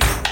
Bye.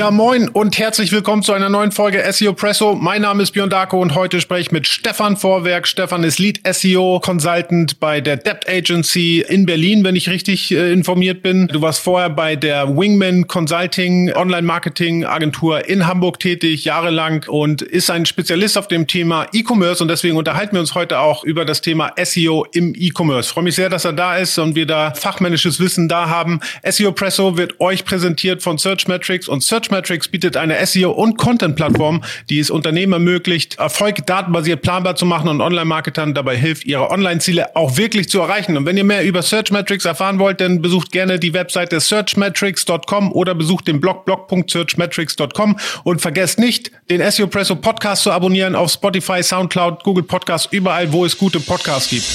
Ja, moin und herzlich willkommen zu einer neuen Folge SEO Presso. Mein Name ist Björn Darko und heute spreche ich mit Stefan Vorwerk. Stefan ist Lead SEO Consultant bei der Debt Agency in Berlin, wenn ich richtig äh, informiert bin. Du warst vorher bei der Wingman Consulting Online Marketing Agentur in Hamburg tätig, jahrelang und ist ein Spezialist auf dem Thema E-Commerce und deswegen unterhalten wir uns heute auch über das Thema SEO im E-Commerce. Freue mich sehr, dass er da ist und wir da fachmännisches Wissen da haben. SEO Presso wird euch präsentiert von Searchmetrics und Search Searchmetrics bietet eine SEO- und Content-Plattform, die es Unternehmen ermöglicht, Erfolg datenbasiert planbar zu machen und Online-Marketern dabei hilft, ihre Online-Ziele auch wirklich zu erreichen. Und wenn ihr mehr über Searchmetrics erfahren wollt, dann besucht gerne die Webseite searchmetrics.com oder besucht den Blog blog.searchmetrics.com und vergesst nicht, den SEO Presso Podcast zu abonnieren auf Spotify, Soundcloud, Google Podcasts, überall, wo es gute Podcasts gibt.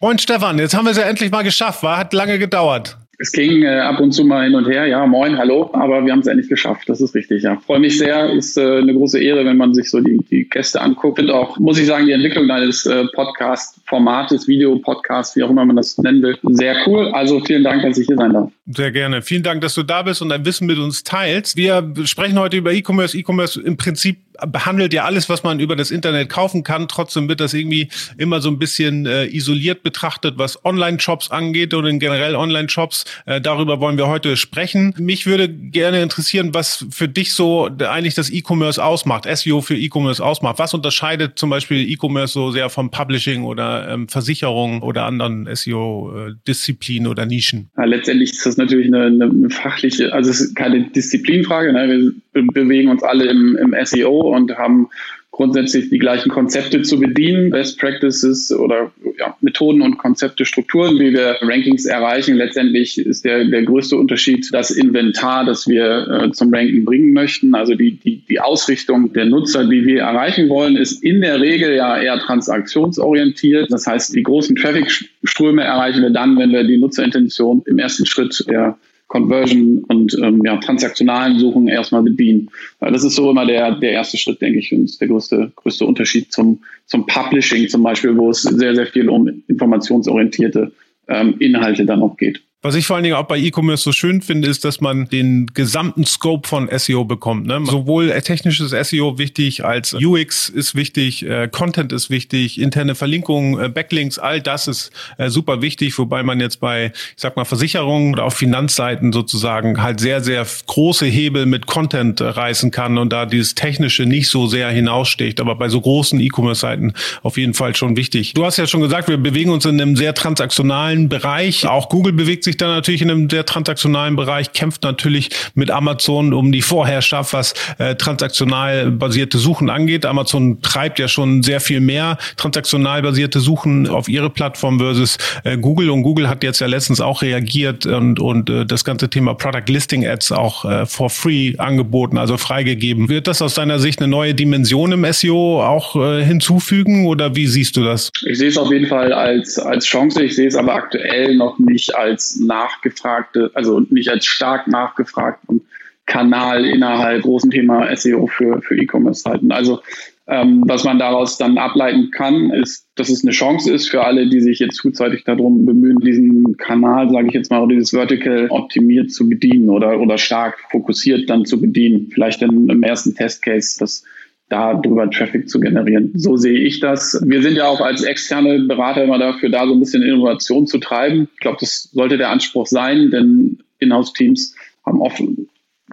Moin Stefan, jetzt haben wir es ja endlich mal geschafft, war? Hat lange gedauert. Es ging äh, ab und zu mal hin und her, ja, moin, hallo, aber wir haben es endlich geschafft, das ist richtig, ja. Freue mich sehr, ist äh, eine große Ehre, wenn man sich so die, die Gäste anguckt. Und auch, muss ich sagen, die Entwicklung deines äh, Podcast-Formates, Video-Podcast, wie auch immer man das nennen will, sehr cool. Also vielen Dank, dass ich hier sein darf. Sehr gerne. Vielen Dank, dass du da bist und dein Wissen mit uns teilst. Wir sprechen heute über E-Commerce. E-Commerce im Prinzip behandelt ja alles, was man über das Internet kaufen kann. Trotzdem wird das irgendwie immer so ein bisschen äh, isoliert betrachtet, was Online-Shops angeht oder generell Online-Shops. Äh, darüber wollen wir heute sprechen. Mich würde gerne interessieren, was für dich so eigentlich das E-Commerce ausmacht, SEO für E-Commerce ausmacht. Was unterscheidet zum Beispiel E-Commerce so sehr vom Publishing oder ähm, Versicherungen oder anderen SEO-Disziplinen oder Nischen? Ja, letztendlich ist das natürlich eine, eine fachliche, also es ist keine Disziplinfrage. Ne? Wir bewegen uns alle im, im SEO und haben grundsätzlich die gleichen Konzepte zu bedienen, Best Practices oder ja, Methoden und Konzepte, Strukturen, wie wir Rankings erreichen. Letztendlich ist der, der größte Unterschied das Inventar, das wir äh, zum Ranking bringen möchten. Also die, die, die Ausrichtung der Nutzer, die wir erreichen wollen, ist in der Regel ja eher transaktionsorientiert. Das heißt, die großen Traffic-Ströme erreichen wir dann, wenn wir die Nutzerintention im ersten Schritt der Conversion und ähm, ja, transaktionalen Suchen erstmal bedienen. Das ist so immer der, der erste Schritt, denke ich, und der größte, größte Unterschied zum, zum Publishing zum Beispiel, wo es sehr, sehr viel um informationsorientierte ähm, Inhalte dann auch geht. Was ich vor allen Dingen auch bei E-Commerce so schön finde, ist, dass man den gesamten Scope von SEO bekommt. Ne? Sowohl technisches SEO wichtig als UX ist wichtig, äh, Content ist wichtig, interne Verlinkungen, äh, Backlinks, all das ist äh, super wichtig, wobei man jetzt bei, ich sag mal, Versicherungen oder auf Finanzseiten sozusagen halt sehr, sehr große Hebel mit Content äh, reißen kann und da dieses Technische nicht so sehr hinaussticht. Aber bei so großen E-Commerce-Seiten auf jeden Fall schon wichtig. Du hast ja schon gesagt, wir bewegen uns in einem sehr transaktionalen Bereich. Auch Google bewegt sich sich da natürlich in einem sehr transaktionalen Bereich, kämpft natürlich mit Amazon um die Vorherrschaft, was äh, transaktional basierte Suchen angeht. Amazon treibt ja schon sehr viel mehr transaktional basierte Suchen auf ihre Plattform versus äh, Google. Und Google hat jetzt ja letztens auch reagiert und, und äh, das ganze Thema Product Listing Ads auch äh, for free angeboten, also freigegeben. Wird das aus deiner Sicht eine neue Dimension im SEO auch äh, hinzufügen oder wie siehst du das? Ich sehe es auf jeden Fall als, als Chance. Ich sehe es aber aktuell noch nicht als nachgefragte, also nicht als stark nachgefragten Kanal innerhalb großen Thema SEO für, für E-Commerce-Seiten. Also ähm, was man daraus dann ableiten kann, ist, dass es eine Chance ist für alle, die sich jetzt frühzeitig darum bemühen, diesen Kanal, sage ich jetzt mal, dieses Vertical optimiert zu bedienen oder, oder stark fokussiert dann zu bedienen. Vielleicht dann im ersten Testcase das darüber Traffic zu generieren. So sehe ich das. Wir sind ja auch als externe Berater immer dafür da, so ein bisschen Innovation zu treiben. Ich glaube, das sollte der Anspruch sein, denn Inhouse-Teams haben oft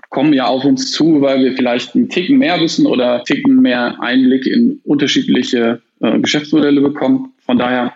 kommen ja auf uns zu, weil wir vielleicht einen Ticken mehr wissen oder einen Ticken mehr Einblick in unterschiedliche äh, Geschäftsmodelle bekommen. Von daher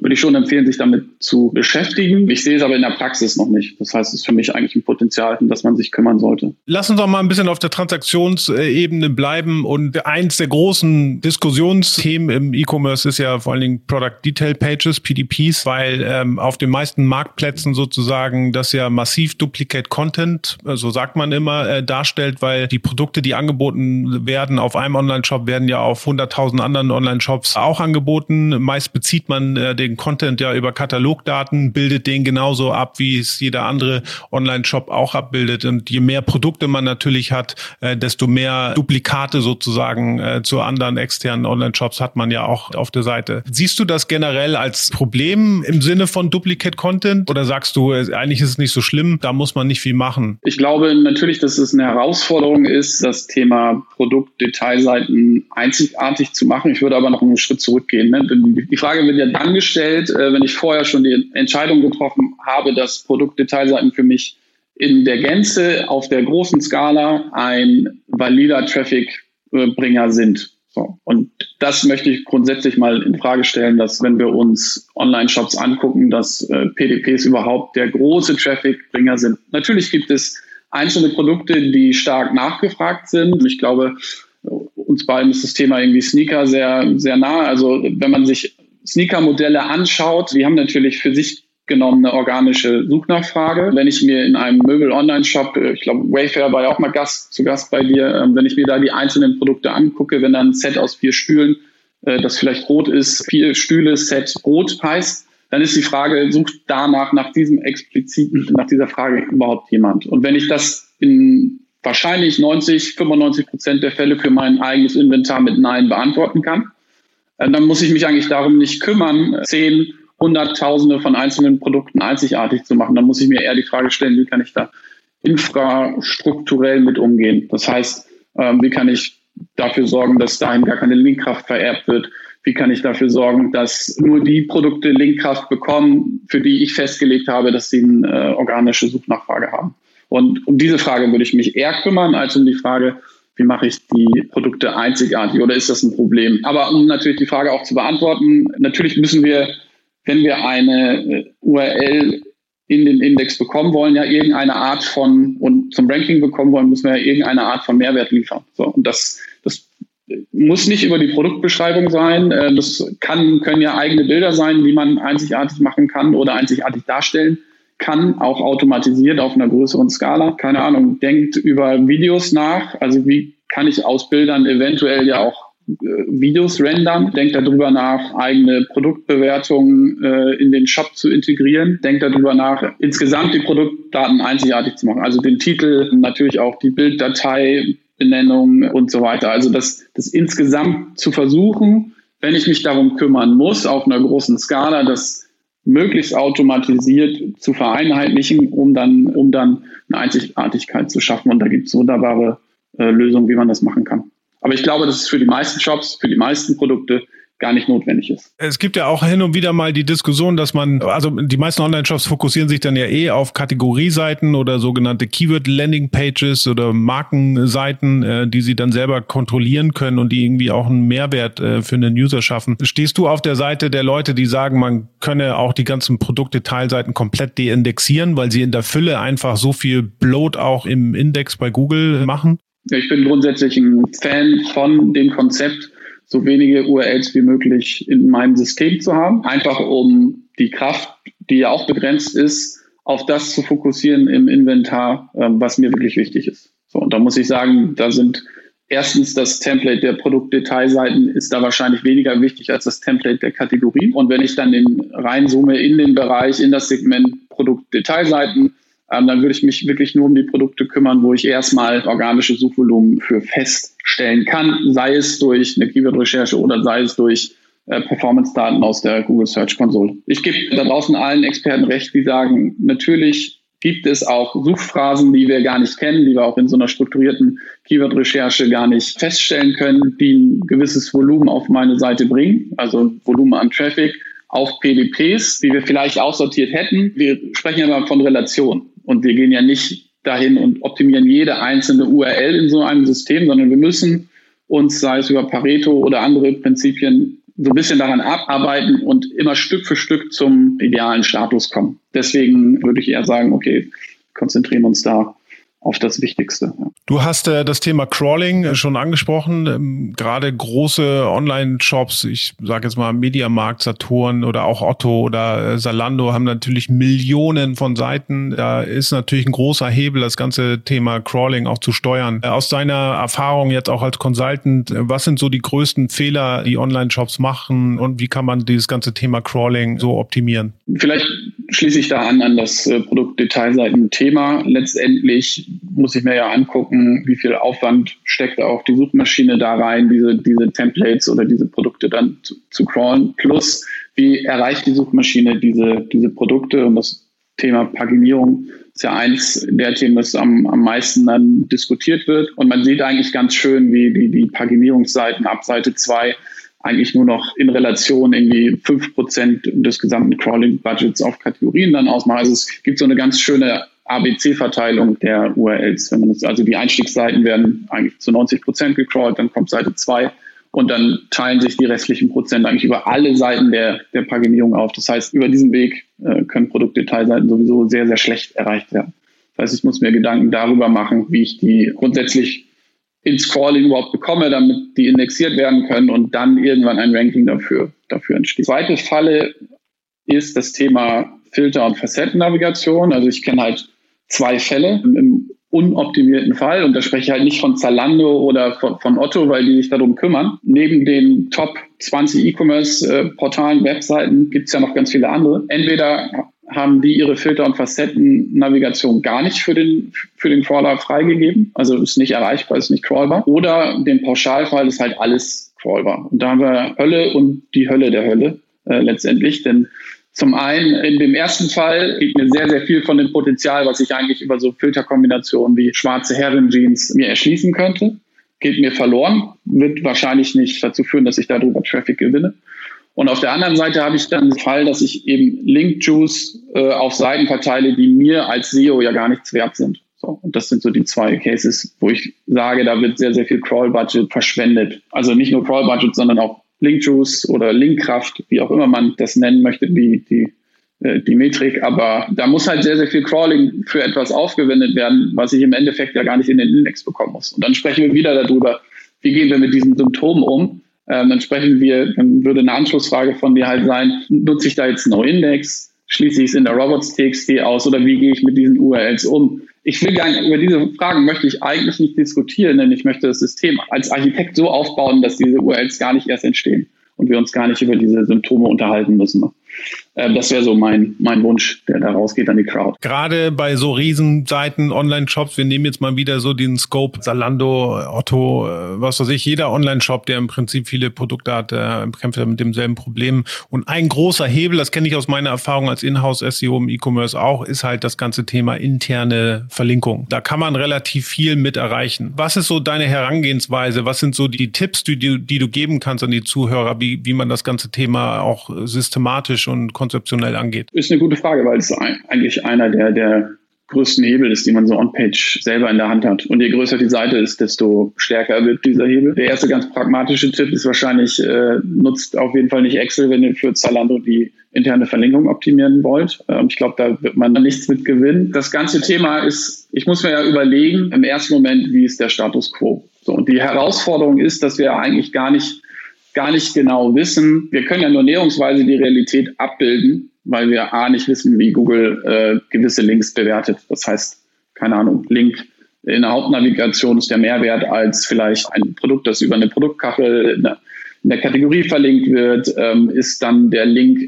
würde ich schon empfehlen, sich damit zu beschäftigen. Ich sehe es aber in der Praxis noch nicht. Das heißt, es ist für mich eigentlich ein Potenzial, um das man sich kümmern sollte. Lass uns doch mal ein bisschen auf der Transaktionsebene bleiben. Und eins der großen Diskussionsthemen im E-Commerce ist ja vor allen Dingen Product Detail Pages, PDPs, weil ähm, auf den meisten Marktplätzen sozusagen das ja massiv Duplicate Content, so also sagt man immer, äh, darstellt, weil die Produkte, die angeboten werden auf einem Online-Shop, werden ja auf 100.000 anderen Online-Shops auch angeboten. Meist bezieht man äh, den den Content ja über Katalogdaten, bildet den genauso ab, wie es jeder andere Online-Shop auch abbildet. Und je mehr Produkte man natürlich hat, äh, desto mehr Duplikate sozusagen äh, zu anderen externen Online-Shops hat man ja auch auf der Seite. Siehst du das generell als Problem im Sinne von Duplicate Content oder sagst du, äh, eigentlich ist es nicht so schlimm, da muss man nicht viel machen? Ich glaube natürlich, dass es eine Herausforderung ist, das Thema Produktdetailseiten einzigartig zu machen. Ich würde aber noch einen Schritt zurückgehen. Ne? Die Frage wird ja dann gestellt, äh, wenn ich vorher schon die Entscheidung getroffen habe, dass Produktdetailseiten für mich in der Gänze auf der großen Skala ein valider Traffic-Bringer sind. So. Und das möchte ich grundsätzlich mal in Frage stellen, dass wenn wir uns Online-Shops angucken, dass äh, PDPs überhaupt der große Traffic-Bringer sind. Natürlich gibt es einzelne Produkte, die stark nachgefragt sind. Ich glaube, uns beiden ist das Thema irgendwie Sneaker sehr, sehr nah. Also wenn man sich Sneaker-Modelle anschaut, die haben natürlich für sich genommen eine organische Suchnachfrage. Wenn ich mir in einem Möbel-Online-Shop, äh, ich glaube, Wayfair war ja auch mal Gast, zu Gast bei dir, ähm, wenn ich mir da die einzelnen Produkte angucke, wenn dann ein Set aus vier Stühlen, äh, das vielleicht rot ist, vier Stühle, Set rot heißt, dann ist die Frage, sucht danach nach diesem expliziten, nach dieser Frage überhaupt jemand? Und wenn ich das in wahrscheinlich 90, 95 Prozent der Fälle für mein eigenes Inventar mit Nein beantworten kann, dann muss ich mich eigentlich darum nicht kümmern, zehn Hunderttausende von einzelnen Produkten einzigartig zu machen. Dann muss ich mir eher die Frage stellen, wie kann ich da infrastrukturell mit umgehen? Das heißt, ähm, wie kann ich dafür sorgen, dass dahin gar keine Linkkraft vererbt wird? Wie kann ich dafür sorgen, dass nur die Produkte Linkkraft bekommen, für die ich festgelegt habe, dass sie eine äh, organische Suchnachfrage haben? Und um diese Frage würde ich mich eher kümmern, als um die Frage, wie mache ich die Produkte einzigartig oder ist das ein Problem? Aber um natürlich die Frage auch zu beantworten, natürlich müssen wir wenn wir eine äh, URL in den Index bekommen wollen, ja irgendeine Art von und zum Ranking bekommen wollen, müssen wir ja irgendeine Art von Mehrwert liefern. So, und das, das muss nicht über die Produktbeschreibung sein. Äh, das kann, können ja eigene Bilder sein, die man einzigartig machen kann oder einzigartig darstellen kann, auch automatisiert auf einer größeren Skala. Keine Ahnung, denkt über Videos nach. Also wie kann ich aus Bildern eventuell ja auch äh, Videos rendern, denkt darüber nach, eigene Produktbewertungen äh, in den Shop zu integrieren, denkt darüber nach, insgesamt die Produktdaten einzigartig zu machen. Also den Titel, natürlich auch die Bilddatei, Benennung und so weiter. Also das, das insgesamt zu versuchen, wenn ich mich darum kümmern muss, auf einer großen Skala, das möglichst automatisiert zu vereinheitlichen, um dann, um dann eine Einzigartigkeit zu schaffen. Und da gibt es wunderbare äh, Lösungen, wie man das machen kann. Aber ich glaube, dass es für die meisten Shops, für die meisten Produkte gar nicht notwendig ist. Es gibt ja auch hin und wieder mal die Diskussion, dass man, also die meisten Online-Shops fokussieren sich dann ja eh auf Kategorieseiten oder sogenannte Keyword-Landing-Pages oder Markenseiten, äh, die sie dann selber kontrollieren können und die irgendwie auch einen Mehrwert äh, für den User schaffen. Stehst du auf der Seite der Leute, die sagen, man könne auch die ganzen Produktdetailseiten komplett deindexieren, weil sie in der Fülle einfach so viel Bloat auch im Index bei Google machen? Ich bin grundsätzlich ein Fan von dem Konzept, so wenige URLs wie möglich in meinem System zu haben. Einfach um die Kraft, die ja auch begrenzt ist, auf das zu fokussieren im Inventar, ähm, was mir wirklich wichtig ist. So, und da muss ich sagen, da sind erstens das Template der Produktdetailseiten ist da wahrscheinlich weniger wichtig als das Template der Kategorien. Und wenn ich dann in, reinzoome in den Bereich, in das Segment Produktdetailseiten, ähm, dann würde ich mich wirklich nur um die Produkte kümmern, wo ich erstmal organische Suchvolumen für feststellen kann, sei es durch eine Keyword-Recherche oder sei es durch äh, Performance-Daten aus der Google Search Console. Ich gebe da draußen allen Experten recht, die sagen, natürlich gibt es auch Suchphrasen, die wir gar nicht kennen, die wir auch in so einer strukturierten Keyword-Recherche gar nicht feststellen können, die ein gewisses Volumen auf meine Seite bringen, also Volumen an Traffic auf PDPs, wie wir vielleicht aussortiert hätten. Wir sprechen immer von Relation. Und wir gehen ja nicht dahin und optimieren jede einzelne URL in so einem System, sondern wir müssen uns, sei es über Pareto oder andere Prinzipien, so ein bisschen daran abarbeiten und immer Stück für Stück zum idealen Status kommen. Deswegen würde ich eher sagen, okay, konzentrieren uns da auf das Wichtigste. Du hast äh, das Thema Crawling schon angesprochen. Ähm, gerade große Online-Shops, ich sage jetzt mal Mediamarkt, Saturn oder auch Otto oder äh, Salando haben natürlich Millionen von Seiten. Da ist natürlich ein großer Hebel, das ganze Thema Crawling auch zu steuern. Äh, aus deiner Erfahrung jetzt auch als Consultant, äh, was sind so die größten Fehler, die Online-Shops machen und wie kann man dieses ganze Thema Crawling so optimieren? Vielleicht schließe ich da an an das äh, Produktdetailseiten-Thema. Letztendlich muss ich mir ja angucken, wie viel Aufwand steckt auch die Suchmaschine da rein, diese, diese Templates oder diese Produkte dann zu, zu crawlen. Plus, wie erreicht die Suchmaschine diese, diese Produkte und das Thema Paginierung ist ja eins der Themen, das am, am meisten dann diskutiert wird. Und man sieht eigentlich ganz schön, wie die, die Paginierungsseiten ab Seite 2 eigentlich nur noch in Relation irgendwie fünf Prozent des gesamten Crawling-Budgets auf Kategorien dann ausmachen. Also es gibt so eine ganz schöne ABC-Verteilung der URLs. Wenn man das, also die Einstiegsseiten werden eigentlich zu 90 Prozent gecrawlt, dann kommt Seite 2 und dann teilen sich die restlichen Prozent eigentlich über alle Seiten der, der Paginierung auf. Das heißt, über diesen Weg äh, können Produktdetailseiten sowieso sehr, sehr schlecht erreicht werden. Das heißt, ich muss mir Gedanken darüber machen, wie ich die grundsätzlich ins Crawling überhaupt bekomme, damit die indexiert werden können und dann irgendwann ein Ranking dafür, dafür entsteht. Zweite Falle ist das Thema Filter- und Facettennavigation. Also ich kenne halt zwei Fälle im unoptimierten Fall, und da spreche ich halt nicht von Zalando oder von, von Otto, weil die sich darum kümmern. Neben den Top 20 E-Commerce-Portalen, Webseiten gibt es ja noch ganz viele andere. Entweder haben die ihre Filter- und Facetten-Navigation gar nicht für den, für den Crawler freigegeben. Also ist nicht erreichbar, ist nicht crawlbar. Oder den Pauschalfall ist halt alles crawlbar. Und da haben wir Hölle und die Hölle der Hölle äh, letztendlich. Denn zum einen, in dem ersten Fall geht mir sehr, sehr viel von dem Potenzial, was ich eigentlich über so Filterkombinationen wie schwarze Herren-Jeans mir erschließen könnte, geht mir verloren, wird wahrscheinlich nicht dazu führen, dass ich darüber Traffic gewinne. Und auf der anderen Seite habe ich dann den Fall, dass ich eben Link-Juice äh, auf Seiten verteile, die mir als SEO ja gar nichts wert sind. So, und das sind so die zwei Cases, wo ich sage, da wird sehr, sehr viel Crawl-Budget verschwendet. Also nicht nur Crawl-Budget, sondern auch Link-Juice oder Linkkraft, wie auch immer man das nennen möchte, die, die, äh, die Metrik. Aber da muss halt sehr, sehr viel Crawling für etwas aufgewendet werden, was ich im Endeffekt ja gar nicht in den Index bekommen muss. Und dann sprechen wir wieder darüber, wie gehen wir mit diesen Symptomen um ähm, dann sprechen wir, dann würde eine Anschlussfrage von dir halt sein, nutze ich da jetzt No-Index, schließe ich es in der Robots.txt aus oder wie gehe ich mit diesen URLs um? Ich will nicht, über diese Fragen möchte ich eigentlich nicht diskutieren, denn ich möchte das System als Architekt so aufbauen, dass diese URLs gar nicht erst entstehen und wir uns gar nicht über diese Symptome unterhalten müssen. Äh, das wäre so mein, mein Wunsch, der da rausgeht an die Crowd. Gerade bei so Riesenseiten, Online-Shops, wir nehmen jetzt mal wieder so den Scope, Zalando, Otto, äh, was weiß ich, jeder Online-Shop, der im Prinzip viele Produkte hat, der kämpft mit demselben Problem. Und ein großer Hebel, das kenne ich aus meiner Erfahrung als Inhouse-SEO im E-Commerce auch, ist halt das ganze Thema interne Verlinkung. Da kann man relativ viel mit erreichen. Was ist so deine Herangehensweise? Was sind so die Tipps, die, die, die du geben kannst an die Zuhörer, wie, wie man das ganze Thema auch systematisch und konzeptionell angeht? Ist eine gute Frage, weil es eigentlich einer der, der größten Hebel ist, die man so on-page selber in der Hand hat. Und je größer die Seite ist, desto stärker wird dieser Hebel. Der erste ganz pragmatische Tipp ist wahrscheinlich, äh, nutzt auf jeden Fall nicht Excel, wenn ihr für Zalando die interne Verlinkung optimieren wollt. Ähm, ich glaube, da wird man nichts mit gewinnen. Das ganze Thema ist, ich muss mir ja überlegen, im ersten Moment, wie ist der Status quo? So, und die Herausforderung ist, dass wir eigentlich gar nicht gar nicht genau wissen. Wir können ja nur näherungsweise die Realität abbilden, weil wir A nicht wissen, wie Google äh, gewisse Links bewertet. Das heißt, keine Ahnung, Link in der Hauptnavigation ist der Mehrwert als vielleicht ein Produkt, das über eine Produktkachel in der, in der Kategorie verlinkt wird, ähm, ist dann der Link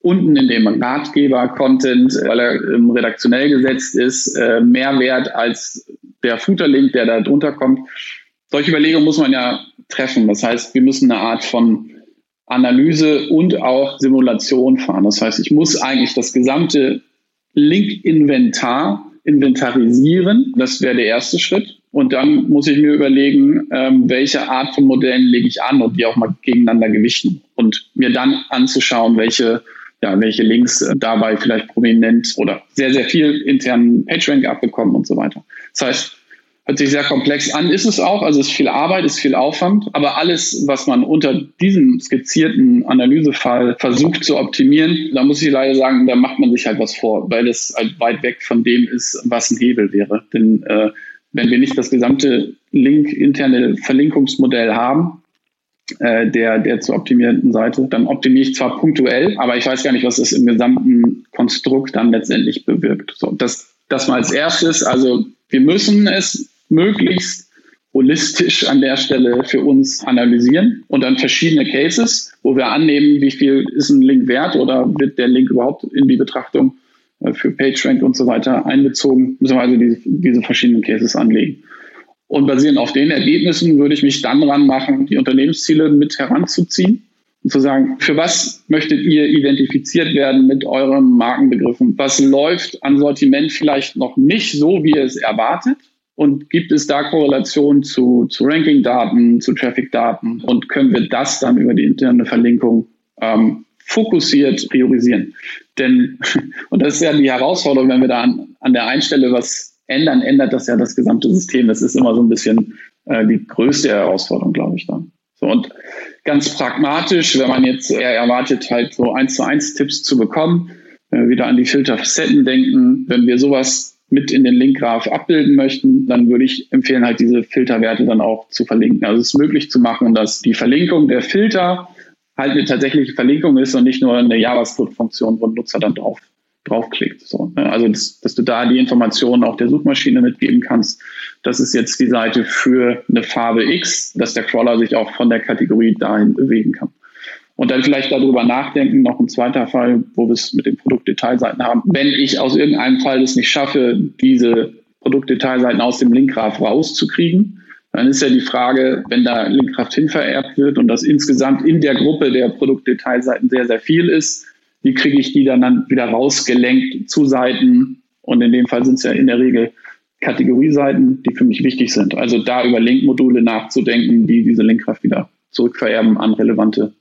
unten in dem Ratgeber-Content, weil er ähm, redaktionell gesetzt ist, äh, mehr als der Footer-Link, der da drunter kommt. Solche Überlegungen muss man ja treffen. Das heißt, wir müssen eine Art von Analyse und auch Simulation fahren. Das heißt, ich muss eigentlich das gesamte Link-Inventar inventarisieren. Das wäre der erste Schritt. Und dann muss ich mir überlegen, ähm, welche Art von Modellen lege ich an und die auch mal gegeneinander gewichten. Und mir dann anzuschauen, welche, ja, welche Links äh, dabei vielleicht prominent oder sehr, sehr viel internen PageRank abbekommen und so weiter. Das heißt, Hört sich sehr komplex an, ist es auch. Also es ist viel Arbeit, ist viel Aufwand. Aber alles, was man unter diesem skizzierten Analysefall versucht zu optimieren, da muss ich leider sagen, da macht man sich halt was vor, weil es halt weit weg von dem ist, was ein Hebel wäre. Denn äh, wenn wir nicht das gesamte Link-interne Verlinkungsmodell haben, äh, der, der zur optimierten Seite, dann optimiere ich zwar punktuell, aber ich weiß gar nicht, was das im gesamten Konstrukt dann letztendlich bewirkt. So, das, das mal als erstes. Also wir müssen es möglichst holistisch an der Stelle für uns analysieren und dann verschiedene Cases, wo wir annehmen, wie viel ist ein Link wert oder wird der Link überhaupt in die Betrachtung äh, für PageRank und so weiter einbezogen, müssen wir also diese, diese verschiedenen Cases anlegen. Und basierend auf den Ergebnissen würde ich mich dann ranmachen, die Unternehmensziele mit heranzuziehen und zu sagen, für was möchtet ihr identifiziert werden mit euren Markenbegriffen? Was läuft an Sortiment vielleicht noch nicht so, wie ihr es erwartet? Und gibt es da Korrelationen zu, zu Ranking-Daten, zu Traffic-Daten? Und können wir das dann über die interne Verlinkung ähm, fokussiert priorisieren? Denn, und das ist ja die Herausforderung, wenn wir da an, an der einen Stelle was ändern, ändert das ja das gesamte System. Das ist immer so ein bisschen äh, die größte Herausforderung, glaube ich, dann. So, und ganz pragmatisch, wenn man jetzt eher erwartet, halt so eins zu eins Tipps zu bekommen, wenn wir wieder an die Filterfacetten denken, wenn wir sowas mit in den Linkgraph abbilden möchten, dann würde ich empfehlen, halt diese Filterwerte dann auch zu verlinken. Also es ist möglich zu machen, dass die Verlinkung der Filter halt eine tatsächliche Verlinkung ist und nicht nur eine JavaScript-Funktion, wo ein Nutzer dann drauf draufklickt. So, ne? Also dass, dass du da die Informationen auch der Suchmaschine mitgeben kannst. Das ist jetzt die Seite für eine Farbe X, dass der Crawler sich auch von der Kategorie dahin bewegen kann. Und dann vielleicht darüber nachdenken, noch ein zweiter Fall, wo wir es mit den Produktdetailseiten haben. Wenn ich aus irgendeinem Fall es nicht schaffe, diese Produktdetailseiten aus dem Linkgraph rauszukriegen, dann ist ja die Frage, wenn da Linkkraft hinvererbt wird und das insgesamt in der Gruppe der Produktdetailseiten sehr, sehr viel ist, wie kriege ich die dann, dann wieder rausgelenkt zu Seiten? Und in dem Fall sind es ja in der Regel Kategorieseiten, die für mich wichtig sind. Also da über Linkmodule nachzudenken, die diese Linkkraft wieder zurückvererben an relevante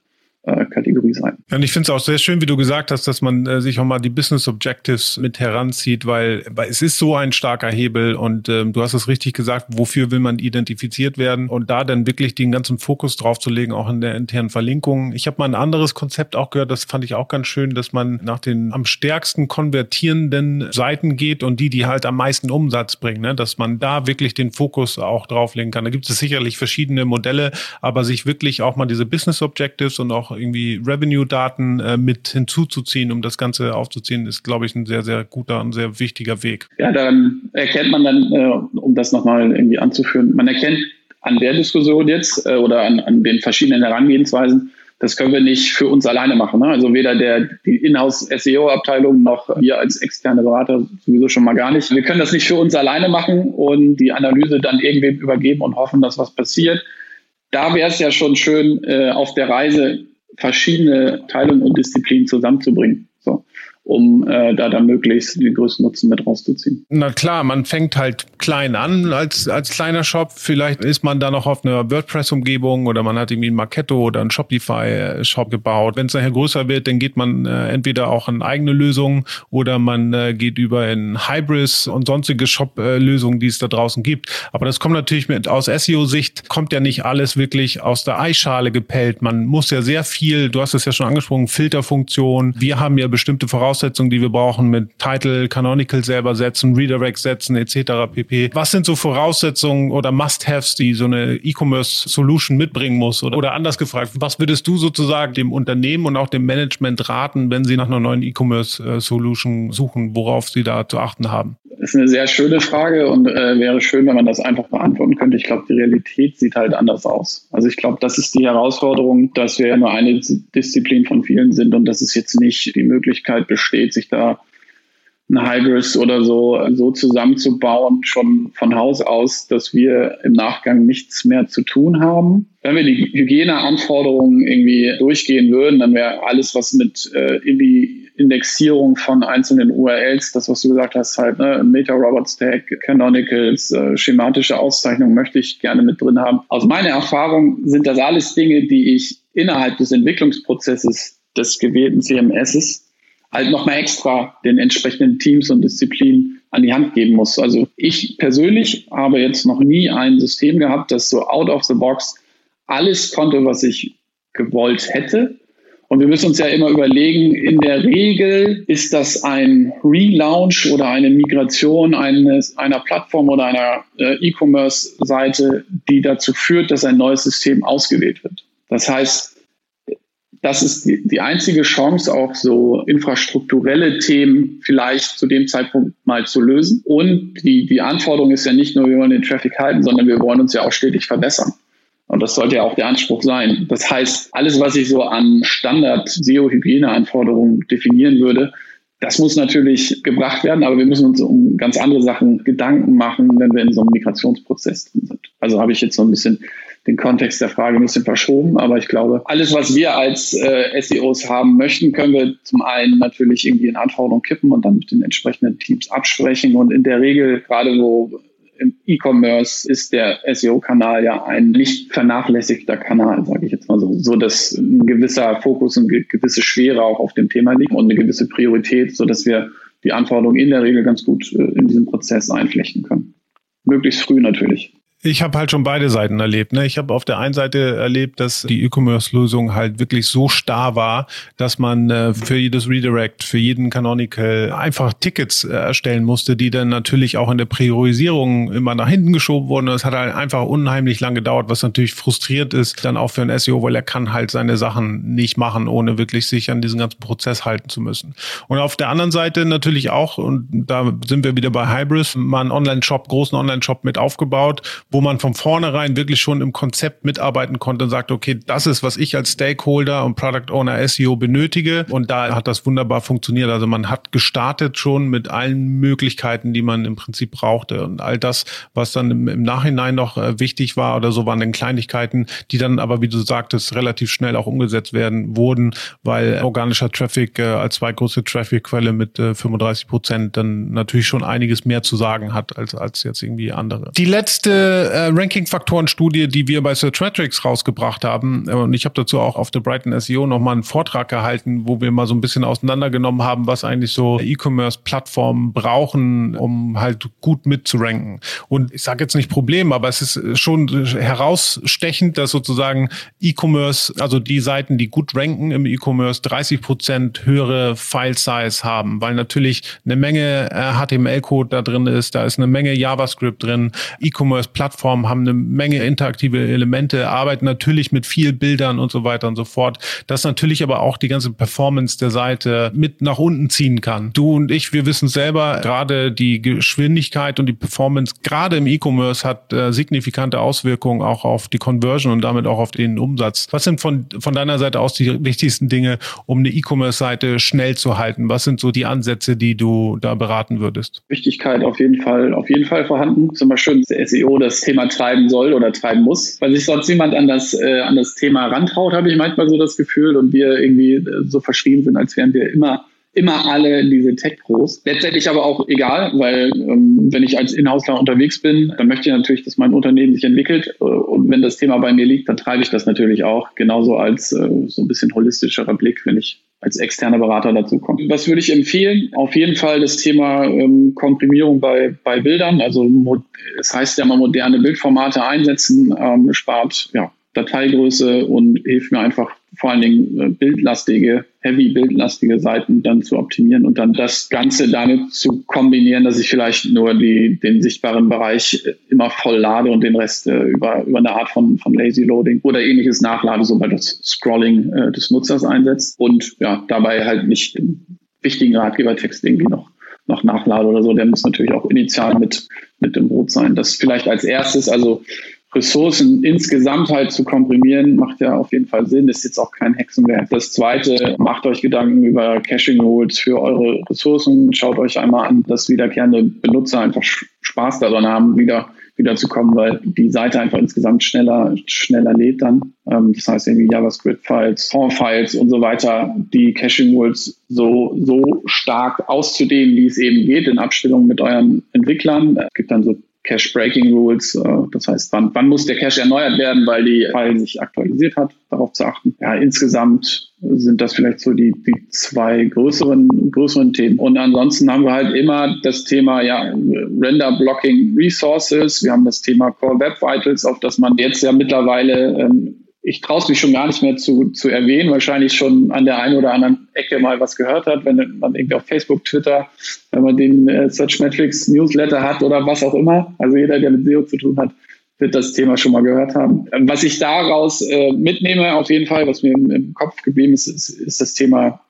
äh, Kategorie sein. Und ich finde es auch sehr schön, wie du gesagt hast, dass man äh, sich auch mal die Business Objectives mit heranzieht, weil, weil es ist so ein starker Hebel und ähm, du hast es richtig gesagt, wofür will man identifiziert werden und da dann wirklich den ganzen Fokus drauf zu legen, auch in der internen Verlinkung. Ich habe mal ein anderes Konzept auch gehört, das fand ich auch ganz schön, dass man nach den am stärksten konvertierenden Seiten geht und die, die halt am meisten Umsatz bringen, ne? dass man da wirklich den Fokus auch drauflegen kann. Da gibt es sicherlich verschiedene Modelle, aber sich wirklich auch mal diese Business Objectives und auch irgendwie Revenue-Daten äh, mit hinzuzuziehen, um das Ganze aufzuziehen, ist, glaube ich, ein sehr, sehr guter und sehr wichtiger Weg. Ja, dann erkennt man dann, äh, um das nochmal irgendwie anzuführen, man erkennt an der Diskussion jetzt äh, oder an, an den verschiedenen Herangehensweisen, das können wir nicht für uns alleine machen. Ne? Also weder der, die Inhouse-SEO-Abteilung noch wir als externe Berater sowieso schon mal gar nicht. Wir können das nicht für uns alleine machen und die Analyse dann irgendwem übergeben und hoffen, dass was passiert. Da wäre es ja schon schön, äh, auf der Reise verschiedene Teilungen und Disziplinen zusammenzubringen. So um äh, da dann möglichst den größten Nutzen mit rauszuziehen. Na klar, man fängt halt klein an als, als kleiner Shop. Vielleicht ist man da noch auf einer WordPress-Umgebung oder man hat irgendwie ein Marketo oder ein Shopify-Shop gebaut. Wenn es nachher größer wird, dann geht man äh, entweder auch in eigene Lösungen oder man äh, geht über in Hybris und sonstige Shop-Lösungen, die es da draußen gibt. Aber das kommt natürlich mit aus SEO-Sicht, kommt ja nicht alles wirklich aus der Eischale gepellt. Man muss ja sehr viel, du hast es ja schon angesprochen, Filterfunktion. Wir haben ja bestimmte Voraussetzungen Voraussetzungen, die wir brauchen mit Title, Canonical selber setzen, Redirect setzen etc. pp. Was sind so Voraussetzungen oder Must-Haves, die so eine E-Commerce-Solution mitbringen muss? Oder, oder anders gefragt, was würdest du sozusagen dem Unternehmen und auch dem Management raten, wenn sie nach einer neuen E-Commerce-Solution suchen, worauf sie da zu achten haben? Ist eine sehr schöne Frage und äh, wäre schön, wenn man das einfach beantworten könnte. Ich glaube, die Realität sieht halt anders aus. Also ich glaube, das ist die Herausforderung, dass wir ja nur eine Disziplin von vielen sind und dass es jetzt nicht die Möglichkeit besteht, sich da ein Hybris oder so, so zusammenzubauen, schon von Haus aus, dass wir im Nachgang nichts mehr zu tun haben. Wenn wir die Hygieneanforderungen irgendwie durchgehen würden, dann wäre alles, was mit äh, irgendwie Indexierung von einzelnen URLs, das, was du gesagt hast, halt, ne, Meta-Robot-Stack, Canonicals, äh, schematische Auszeichnungen möchte ich gerne mit drin haben. Aus meiner Erfahrung sind das alles Dinge, die ich innerhalb des Entwicklungsprozesses des gewählten CMSs halt nochmal extra den entsprechenden Teams und Disziplinen an die Hand geben muss. Also ich persönlich habe jetzt noch nie ein System gehabt, das so out of the box alles konnte, was ich gewollt hätte. Und wir müssen uns ja immer überlegen, in der Regel ist das ein Relaunch oder eine Migration eines, einer Plattform oder einer äh, E-Commerce-Seite, die dazu führt, dass ein neues System ausgewählt wird. Das heißt, das ist die, die einzige Chance, auch so infrastrukturelle Themen vielleicht zu dem Zeitpunkt mal zu lösen. Und die, die Anforderung ist ja nicht nur, wir wollen den Traffic halten, sondern wir wollen uns ja auch stetig verbessern. Und das sollte ja auch der Anspruch sein. Das heißt, alles, was ich so an Standard-SEO-Hygieneanforderungen definieren würde, das muss natürlich gebracht werden, aber wir müssen uns um ganz andere Sachen Gedanken machen, wenn wir in so einem Migrationsprozess drin sind. Also habe ich jetzt so ein bisschen den Kontext der Frage ein bisschen verschoben, aber ich glaube, alles, was wir als äh, SEOs haben möchten, können wir zum einen natürlich irgendwie in Anforderungen kippen und dann mit den entsprechenden Teams absprechen und in der Regel, gerade wo im E-Commerce ist der SEO-Kanal ja ein nicht vernachlässigter Kanal, sage ich jetzt mal so, so dass ein gewisser Fokus und gewisse Schwere auch auf dem Thema liegt und eine gewisse Priorität, so dass wir die Anforderungen in der Regel ganz gut äh, in diesen Prozess einflechten können. Möglichst früh natürlich. Ich habe halt schon beide Seiten erlebt. Ne? Ich habe auf der einen Seite erlebt, dass die E-Commerce-Lösung halt wirklich so starr war, dass man äh, für jedes Redirect, für jeden Canonical einfach Tickets äh, erstellen musste, die dann natürlich auch in der Priorisierung immer nach hinten geschoben wurden. Das hat halt einfach unheimlich lang gedauert, was natürlich frustriert ist, dann auch für ein SEO, weil er kann halt seine Sachen nicht machen, ohne wirklich sich an diesen ganzen Prozess halten zu müssen. Und auf der anderen Seite natürlich auch, und da sind wir wieder bei Hybris, mal einen Online-Shop, großen Online-Shop mit aufgebaut, wo man von vornherein wirklich schon im Konzept mitarbeiten konnte und sagt, okay, das ist, was ich als Stakeholder und Product Owner SEO benötige. Und da hat das wunderbar funktioniert. Also man hat gestartet schon mit allen Möglichkeiten, die man im Prinzip brauchte. Und all das, was dann im, Nachhinein noch äh, wichtig war oder so, waren dann Kleinigkeiten, die dann aber, wie du sagtest, relativ schnell auch umgesetzt werden wurden, weil organischer Traffic äh, als zweitgrößte Traffic-Quelle mit äh, 35 Prozent dann natürlich schon einiges mehr zu sagen hat als, als jetzt irgendwie andere. Die letzte äh, Ranking-Faktoren-Studie, die wir bei Searchmetrics rausgebracht haben. Äh, und ich habe dazu auch auf der Brighton SEO nochmal einen Vortrag gehalten, wo wir mal so ein bisschen auseinandergenommen haben, was eigentlich so E-Commerce-Plattformen brauchen, um halt gut mitzuranken. Und ich sage jetzt nicht Problem, aber es ist schon herausstechend, dass sozusagen E-Commerce, also die Seiten, die gut ranken im E-Commerce, 30 Prozent höhere File-Size haben, weil natürlich eine Menge HTML-Code da drin ist, da ist eine Menge JavaScript drin. E-Commerce-Plattformen Plattformen haben eine Menge interaktive Elemente, arbeiten natürlich mit viel Bildern und so weiter und so fort. Das natürlich aber auch die ganze Performance der Seite mit nach unten ziehen kann. Du und ich, wir wissen selber, gerade die Geschwindigkeit und die Performance, gerade im E-Commerce, hat äh, signifikante Auswirkungen auch auf die Conversion und damit auch auf den Umsatz. Was sind von, von deiner Seite aus die wichtigsten Dinge, um eine E-Commerce-Seite schnell zu halten? Was sind so die Ansätze, die du da beraten würdest? Wichtigkeit auf jeden Fall, auf jeden Fall vorhanden. Zum Beispiel das SEO, das Thema treiben soll oder treiben muss, weil sich sonst niemand an das, äh, an das Thema rantraut, habe ich manchmal so das Gefühl. Und wir irgendwie äh, so verschrieben sind, als wären wir immer immer alle diese Tech-Pros. Letztendlich aber auch egal, weil ähm, wenn ich als Inhausler unterwegs bin, dann möchte ich natürlich, dass mein Unternehmen sich entwickelt. Äh, und wenn das Thema bei mir liegt, dann treibe ich das natürlich auch. Genauso als äh, so ein bisschen holistischerer Blick, wenn ich als externer Berater dazu komme. Was würde ich empfehlen? Auf jeden Fall das Thema ähm, Komprimierung bei, bei Bildern. Also es heißt ja mal moderne Bildformate einsetzen, ähm, spart ja, Dateigröße und hilft mir einfach vor allen Dingen äh, bildlastige, heavy bildlastige Seiten dann zu optimieren und dann das Ganze damit zu kombinieren, dass ich vielleicht nur die, den sichtbaren Bereich äh, immer voll lade und den Rest äh, über, über eine Art von, von Lazy Loading oder ähnliches nachlade, sobald das Scrolling äh, des Nutzers einsetzt und ja, dabei halt nicht den wichtigen Ratgebertext irgendwie noch noch nachlade oder so, der muss natürlich auch initial mit, mit dem Boot sein. Das vielleicht als erstes, also Ressourcen insgesamt halt zu komprimieren, macht ja auf jeden Fall Sinn. Ist jetzt auch kein Hexenwerk. Das zweite, macht euch Gedanken über Caching Rules für eure Ressourcen. Schaut euch einmal an, dass wiederkehrende Benutzer einfach Spaß daran haben, wieder wieder zu kommen, weil die Seite einfach insgesamt schneller, schneller lädt dann. Ähm, das heißt irgendwie JavaScript-Files, Form-Files und so weiter, die Caching Rules so, so stark auszudehnen, wie es eben geht, in Abstimmung mit euren Entwicklern. Es gibt dann so Cache Breaking Rules. Äh, das heißt, wann, wann muss der Cache erneuert werden, weil die File sich aktualisiert hat, darauf zu achten. Ja, insgesamt sind das vielleicht so die, die zwei größeren, größeren Themen. Und ansonsten haben wir halt immer das Thema, ja, Render Blocking Resources. Wir haben das Thema Core Web Vitals, auf das man jetzt ja mittlerweile ähm, ich traue es mich schon gar nicht mehr zu, zu erwähnen, wahrscheinlich schon an der einen oder anderen Ecke mal was gehört hat, wenn man irgendwie auf Facebook, Twitter, wenn man den äh, Search Metrics Newsletter hat oder was auch immer. Also jeder, der mit SEO zu tun hat, wird das Thema schon mal gehört haben. Ähm, was ich daraus äh, mitnehme, auf jeden Fall, was mir im, im Kopf geblieben ist, ist, ist das Thema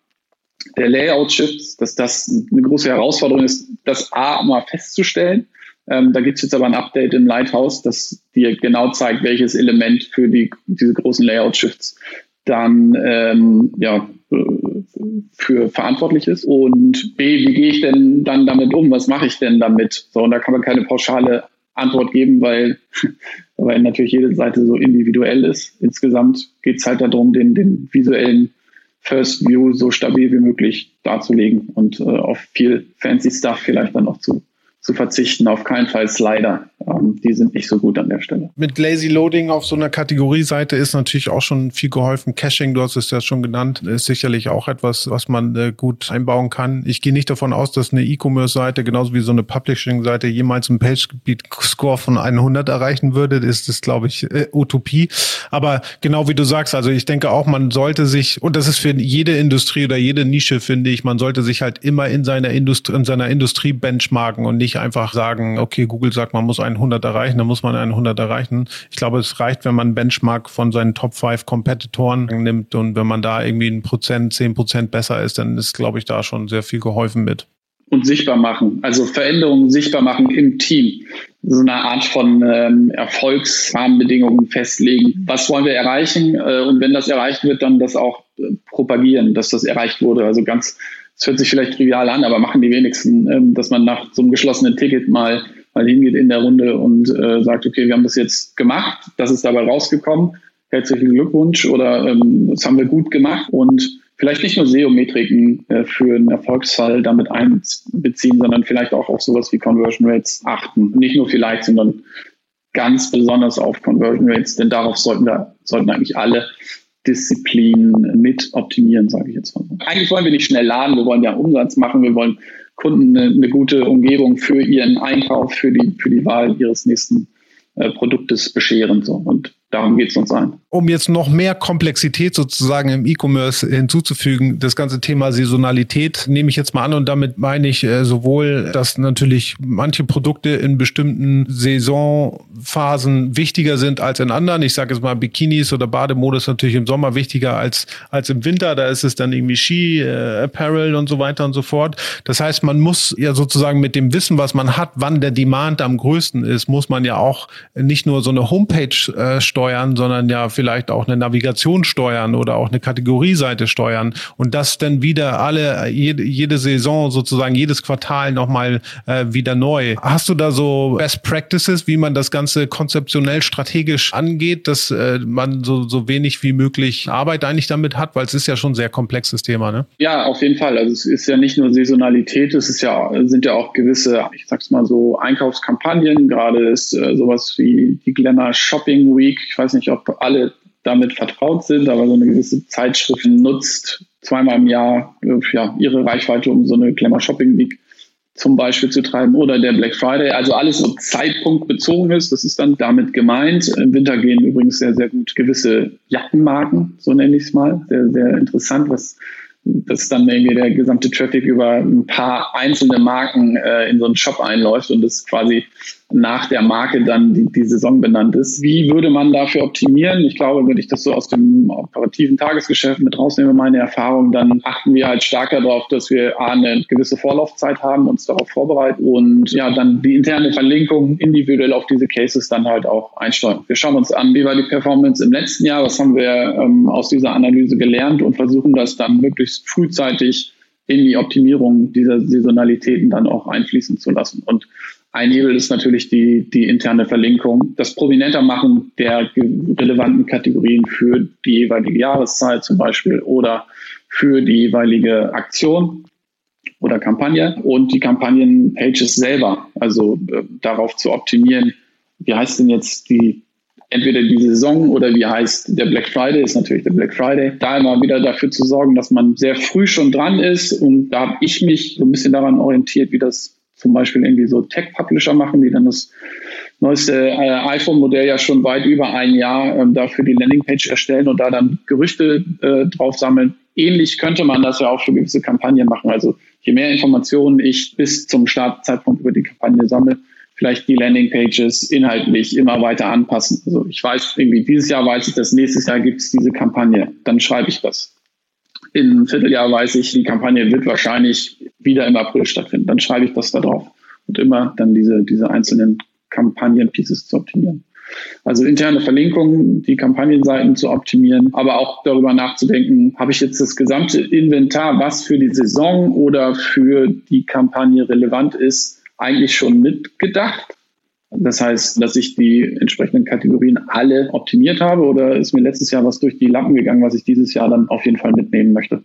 der Layout-Shifts, dass das eine große Herausforderung ist, das A mal festzustellen ähm, da gibt es jetzt aber ein Update im Lighthouse, das dir genau zeigt, welches Element für die, diese großen Layout-Shifts dann ähm, ja, für verantwortlich ist. Und B, wie gehe ich denn dann damit um? Was mache ich denn damit? So, und da kann man keine pauschale Antwort geben, weil, weil natürlich jede Seite so individuell ist. Insgesamt geht es halt darum, den, den visuellen First View so stabil wie möglich darzulegen und äh, auf viel fancy Stuff vielleicht dann auch zu zu verzichten, auf keinen Fall Slider. Ähm, die sind nicht so gut an der Stelle. Mit Lazy Loading auf so einer Kategorieseite ist natürlich auch schon viel geholfen. Caching, du hast es ja schon genannt, ist sicherlich auch etwas, was man äh, gut einbauen kann. Ich gehe nicht davon aus, dass eine E-Commerce-Seite genauso wie so eine Publishing-Seite jemals einen Page-Speed-Score von 100 erreichen würde. Das ist, glaube ich, äh, Utopie. Aber genau wie du sagst, also ich denke auch, man sollte sich, und das ist für jede Industrie oder jede Nische, finde ich, man sollte sich halt immer in seiner Industrie, in seiner Industrie benchmarken und nicht einfach sagen, okay, Google sagt, man muss einen 100 erreichen, dann muss man einen 100 erreichen. Ich glaube, es reicht, wenn man einen Benchmark von seinen Top 5 Kompetitoren nimmt und wenn man da irgendwie ein Prozent, zehn Prozent besser ist, dann ist, glaube ich, da schon sehr viel geholfen mit. Und sichtbar machen, also Veränderungen sichtbar machen im Team. So eine Art von ähm, Erfolgsrahmenbedingungen festlegen. Was wollen wir erreichen? Äh, und wenn das erreicht wird, dann das auch äh, propagieren, dass das erreicht wurde. Also ganz es hört sich vielleicht trivial an, aber machen die wenigsten, ähm, dass man nach so einem geschlossenen Ticket mal, mal hingeht in der Runde und äh, sagt, okay, wir haben das jetzt gemacht, das ist dabei rausgekommen, herzlichen Glückwunsch oder ähm, das haben wir gut gemacht und vielleicht nicht nur SEO-Metriken äh, für einen Erfolgsfall damit einbeziehen, sondern vielleicht auch auf sowas wie Conversion Rates achten. Nicht nur vielleicht, sondern ganz besonders auf Conversion Rates, denn darauf sollten wir, sollten eigentlich alle Disziplin mit optimieren, sage ich jetzt mal. Eigentlich wollen wir nicht schnell laden, wir wollen ja Umsatz machen, wir wollen Kunden eine, eine gute Umgebung für ihren Einkauf, für die, für die Wahl ihres nächsten äh, Produktes bescheren. So. Und darum geht es uns ein. Um jetzt noch mehr Komplexität sozusagen im E-Commerce hinzuzufügen, das ganze Thema Saisonalität nehme ich jetzt mal an und damit meine ich äh, sowohl, dass natürlich manche Produkte in bestimmten Saisonphasen wichtiger sind als in anderen. Ich sage jetzt mal Bikinis oder Bademode ist natürlich im Sommer wichtiger als, als im Winter. Da ist es dann irgendwie Ski, äh, Apparel und so weiter und so fort. Das heißt, man muss ja sozusagen mit dem Wissen, was man hat, wann der Demand am größten ist, muss man ja auch nicht nur so eine Homepage äh, steuern, sondern ja vielleicht auch eine Navigation steuern oder auch eine Kategorieseite steuern und das dann wieder alle, jede, jede Saison sozusagen, jedes Quartal nochmal äh, wieder neu. Hast du da so Best Practices, wie man das Ganze konzeptionell strategisch angeht, dass äh, man so, so wenig wie möglich Arbeit eigentlich damit hat, weil es ist ja schon ein sehr komplexes Thema, ne? Ja, auf jeden Fall. Also es ist ja nicht nur Saisonalität, es ist ja, sind ja auch gewisse, ich sag's mal so, Einkaufskampagnen. Gerade ist äh, sowas wie die Glamour Shopping Week ich weiß nicht, ob alle damit vertraut sind, aber so eine gewisse Zeitschrift nutzt zweimal im Jahr äh, ja, ihre Reichweite, um so eine Glamour Shopping Week zum Beispiel zu treiben oder der Black Friday. Also alles so zeitpunktbezogen ist, das ist dann damit gemeint. Im Winter gehen übrigens sehr, sehr gut gewisse Jackenmarken, so nenne ich es mal. Sehr, sehr interessant, was dass dann irgendwie der gesamte Traffic über ein paar einzelne Marken äh, in so einen Shop einläuft und das quasi nach der Marke dann die, die Saison benannt ist. Wie würde man dafür optimieren? Ich glaube, wenn ich das so aus dem operativen Tagesgeschäft mit rausnehme, meine Erfahrung, dann achten wir halt stärker darauf, dass wir A, eine gewisse Vorlaufzeit haben, uns darauf vorbereiten und ja, dann die interne Verlinkung individuell auf diese Cases dann halt auch einsteuern. Wir schauen uns an, wie war die Performance im letzten Jahr, was haben wir ähm, aus dieser Analyse gelernt und versuchen das dann möglichst frühzeitig in die Optimierung dieser Saisonalitäten dann auch einfließen zu lassen. Und ein Hebel ist natürlich die, die interne Verlinkung, das prominenter machen der relevanten Kategorien für die jeweilige Jahreszeit zum Beispiel oder für die jeweilige Aktion. oder Kampagne. Und die Kampagnenpages selber, also äh, darauf zu optimieren, wie heißt denn jetzt die entweder die Saison oder wie heißt der Black Friday, ist natürlich der Black Friday, da immer wieder dafür zu sorgen, dass man sehr früh schon dran ist. Und da habe ich mich so ein bisschen daran orientiert, wie das zum Beispiel irgendwie so Tech-Publisher machen, die dann das neueste äh, iPhone-Modell ja schon weit über ein Jahr ähm, dafür die Landingpage erstellen und da dann Gerüchte äh, drauf sammeln. Ähnlich könnte man das ja auch für gewisse Kampagnen machen. Also je mehr Informationen ich bis zum Startzeitpunkt über die Kampagne sammle, vielleicht die Landingpages inhaltlich immer weiter anpassen. Also ich weiß irgendwie, dieses Jahr weiß ich, dass nächstes Jahr gibt es diese Kampagne. Dann schreibe ich das. In einem Vierteljahr weiß ich, die Kampagne wird wahrscheinlich wieder im April stattfinden. Dann schreibe ich das da drauf. Und immer dann diese, diese einzelnen Kampagnen-Pieces zu optimieren. Also interne Verlinkungen, die Kampagnenseiten zu optimieren, aber auch darüber nachzudenken, habe ich jetzt das gesamte Inventar, was für die Saison oder für die Kampagne relevant ist, eigentlich schon mitgedacht? Das heißt, dass ich die entsprechenden Kategorien alle optimiert habe oder ist mir letztes Jahr was durch die Lappen gegangen, was ich dieses Jahr dann auf jeden Fall mitnehmen möchte?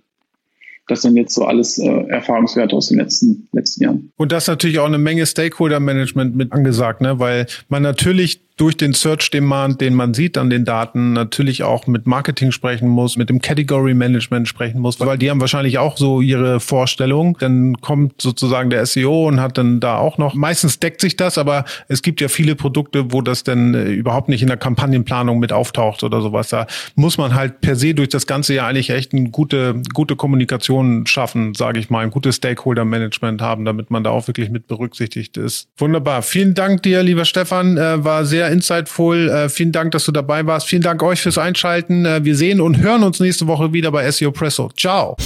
Das sind jetzt so alles äh, Erfahrungswerte aus den letzten, letzten Jahren. Und das ist natürlich auch eine Menge Stakeholder-Management mit angesagt, ne? weil man natürlich durch den Search Demand, den man sieht an den Daten, natürlich auch mit Marketing sprechen muss, mit dem Category Management sprechen muss, weil die haben wahrscheinlich auch so ihre Vorstellung. Dann kommt sozusagen der SEO und hat dann da auch noch, meistens deckt sich das, aber es gibt ja viele Produkte, wo das dann äh, überhaupt nicht in der Kampagnenplanung mit auftaucht oder sowas. Da muss man halt per se durch das ganze ja eigentlich echt eine gute, gute Kommunikation schaffen, sage ich mal, ein gutes Stakeholder Management haben, damit man da auch wirklich mit berücksichtigt ist. Wunderbar. Vielen Dank dir, lieber Stefan. Äh, war sehr insightful. Äh, vielen Dank, dass du dabei warst. Vielen Dank euch fürs Einschalten. Äh, wir sehen und hören uns nächste Woche wieder bei SEO Presso. Ciao.